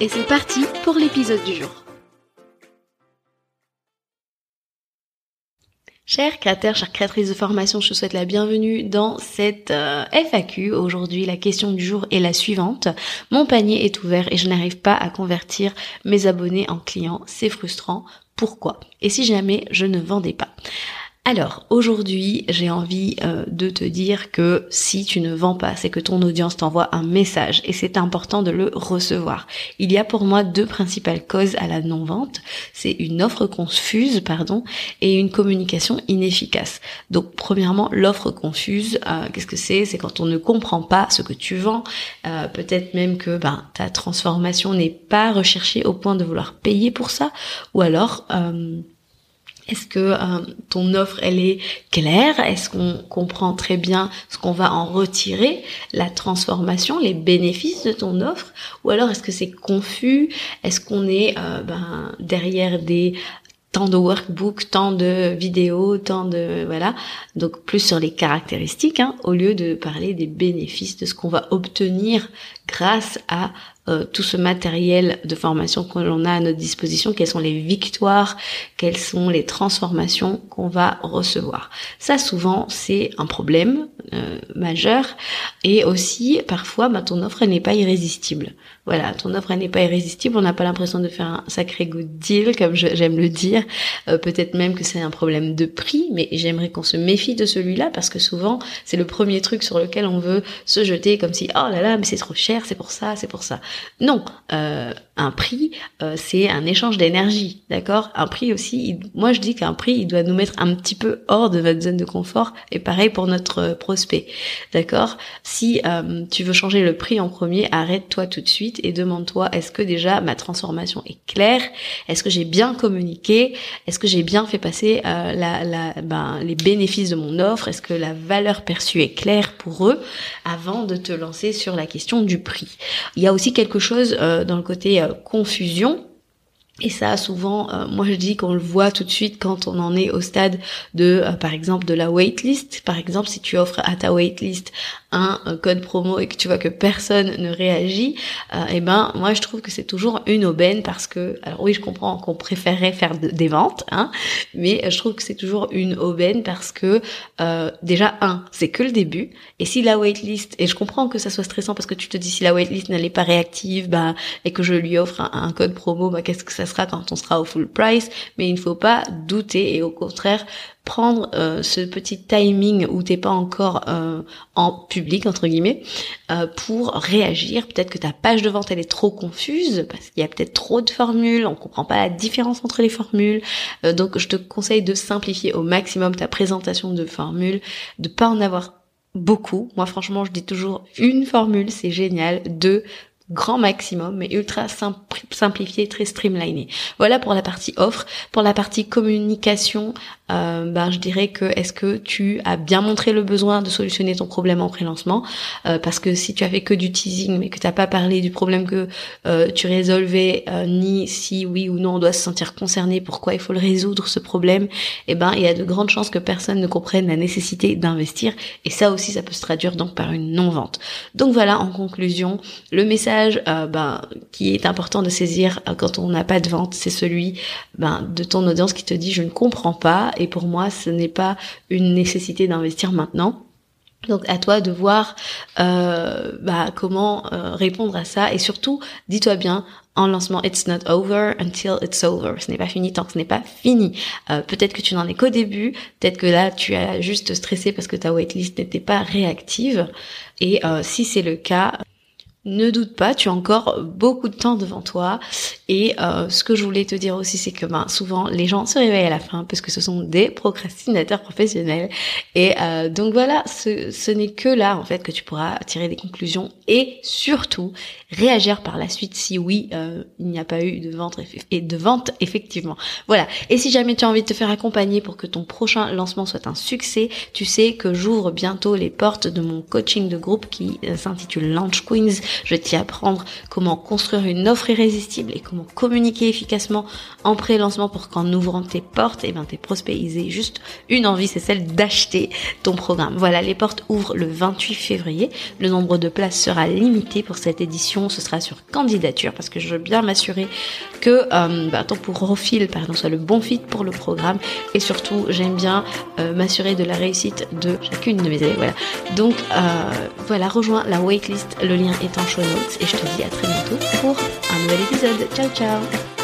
et c'est parti pour l'épisode du jour. Chers créateurs, chères créatrices de formation, je te souhaite la bienvenue dans cette euh, FAQ. Aujourd'hui, la question du jour est la suivante. Mon panier est ouvert et je n'arrive pas à convertir mes abonnés en clients. C'est frustrant. Pourquoi? Et si jamais je ne vendais pas alors aujourd'hui, j'ai envie euh, de te dire que si tu ne vends pas, c'est que ton audience t'envoie un message et c'est important de le recevoir. Il y a pour moi deux principales causes à la non-vente. C'est une offre confuse, pardon, et une communication inefficace. Donc premièrement, l'offre confuse, euh, qu'est-ce que c'est? C'est quand on ne comprend pas ce que tu vends. Euh, peut-être même que ben, ta transformation n'est pas recherchée au point de vouloir payer pour ça, ou alors est-ce que euh, ton offre elle est claire? Est-ce qu'on comprend très bien ce qu'on va en retirer, la transformation, les bénéfices de ton offre? Ou alors est-ce que c'est confus? Est-ce qu'on est, euh, ben, derrière des tant de workbooks, tant de vidéos, tant de voilà, donc plus sur les caractéristiques hein, au lieu de parler des bénéfices de ce qu'on va obtenir grâce à euh, tout ce matériel de formation que l'on a à notre disposition, quelles sont les victoires, quelles sont les transformations qu'on va recevoir. Ça souvent c'est un problème euh, majeur et aussi parfois bah, ton offre n'est pas irrésistible. Voilà, ton offre n'est pas irrésistible, on n'a pas l'impression de faire un sacré good deal comme j'aime le dire. Euh, peut-être même que c'est un problème de prix, mais j'aimerais qu'on se méfie de celui-là parce que souvent c'est le premier truc sur lequel on veut se jeter comme si oh là là mais c'est trop cher, c'est pour ça, c'est pour ça. Non, euh, un prix, euh, c'est un échange d'énergie, d'accord? Un prix aussi, moi je dis qu'un prix, il doit nous mettre un petit peu hors de notre zone de confort, et pareil pour notre euh, prospect, d'accord? Si tu veux changer le prix en premier, arrête-toi tout de suite et demande-toi, est-ce que déjà ma transformation est claire? Est-ce que j'ai bien communiqué? Est-ce que j'ai bien fait passer la, la, ben, les bénéfices de mon offre? Est-ce que la valeur perçue est claire pour eux? Avant de te lancer sur la question du prix. Il y a aussi quelque chose euh, dans le côté euh, confusion. Et ça, souvent, euh, moi je dis qu'on le voit tout de suite quand on en est au stade de, par exemple, de la waitlist. Par exemple, si tu offres à ta waitlist un, code promo et que tu vois que personne ne réagit, euh, eh ben moi je trouve que c'est toujours une aubaine parce que alors oui je comprends qu'on préférerait faire des ventes, hein, mais je trouve que c'est toujours une aubaine parce que euh, déjà un c'est que le début et si la waitlist et je comprends que ça soit stressant parce que tu te dis si la waitlist n'allait pas réactive bah et que je lui offre un, code promo bah qu'est-ce que ça sera quand on sera au full price mais il ne faut pas douter et au contraire prendre euh, ce petit timing où t'es pas encore euh, en public entre guillemets euh, pour réagir. Peut-être que ta page de vente elle est trop confuse parce qu'il y a peut-être trop de formules, on comprend pas la différence entre les formules. donc je te conseille de simplifier au maximum ta présentation de formules, de pas en avoir beaucoup. Moi franchement je dis toujours une formule c'est génial. Deux grand maximum, mais ultra simplifié, très streamliné. Voilà pour la partie offre. Pour la partie communication, euh, ben, je dirais que est-ce que tu as bien montré le besoin de solutionner ton problème en pré-lancement? Euh, Parce que si tu as fait que du teasing, mais que tu n'as pas parlé du problème que euh, tu résolvais, ni si oui ou non on doit se sentir concerné, pourquoi il faut le résoudre ce problème, eh ben il y a de grandes chances que personne ne comprenne la nécessité d'investir. Et ça aussi, ça peut se traduire donc par une non-vente. Donc voilà, en conclusion, le message euh, ben, qui est important de saisir euh, quand on n'a pas de vente, c'est celui ben, de ton audience qui te dit je ne comprends pas et pour moi ce n'est pas une nécessité d'investir maintenant. Donc à toi de voir euh, bah, comment répondre à ça et surtout dis-toi bien en lancement it's not over until it's over. Ce n'est pas fini tant que ce n'est pas fini. peut-être que tu n'en es qu'au début, peut-être que là tu as juste stressé parce que ta waitlist n'était pas réactive et si c'est le cas, ne doute pas, tu as encore beaucoup de temps devant toi. Et euh, ce que je voulais te dire aussi, c'est que ben, souvent les gens se réveillent à la fin parce que ce sont des procrastinateurs professionnels. Et euh, donc voilà, ce, n'est que là en fait que tu pourras tirer des conclusions et surtout réagir par la suite si oui, euh, il n'y a pas eu de vente et de vente effectivement. Voilà. Et si jamais tu as envie de te faire accompagner pour que ton prochain lancement soit un succès, tu sais que j'ouvre bientôt les portes de mon coaching de groupe qui s'intitule Launch Queens je t'y apprendre comment construire une offre irrésistible et comment communiquer efficacement en pré-lancement pour qu'en ouvrant tes portes, et eh ben, tes prospects aient juste une envie, c'est celle d'acheter ton programme. Voilà, les portes ouvrent le 28 février. Le nombre de places sera limité pour cette édition. Ce sera sur candidature parce que je veux bien m'assurer que ton profil, pardon, soit le bon fit pour le programme. Et surtout, j'aime bien euh, m'assurer de la réussite de chacune de mes élèves. Voilà. Donc euh, voilà, rejoins la waitlist. Le lien est en show notes et je te dis à très bientôt pour un nouvel épisode. Ciao ciao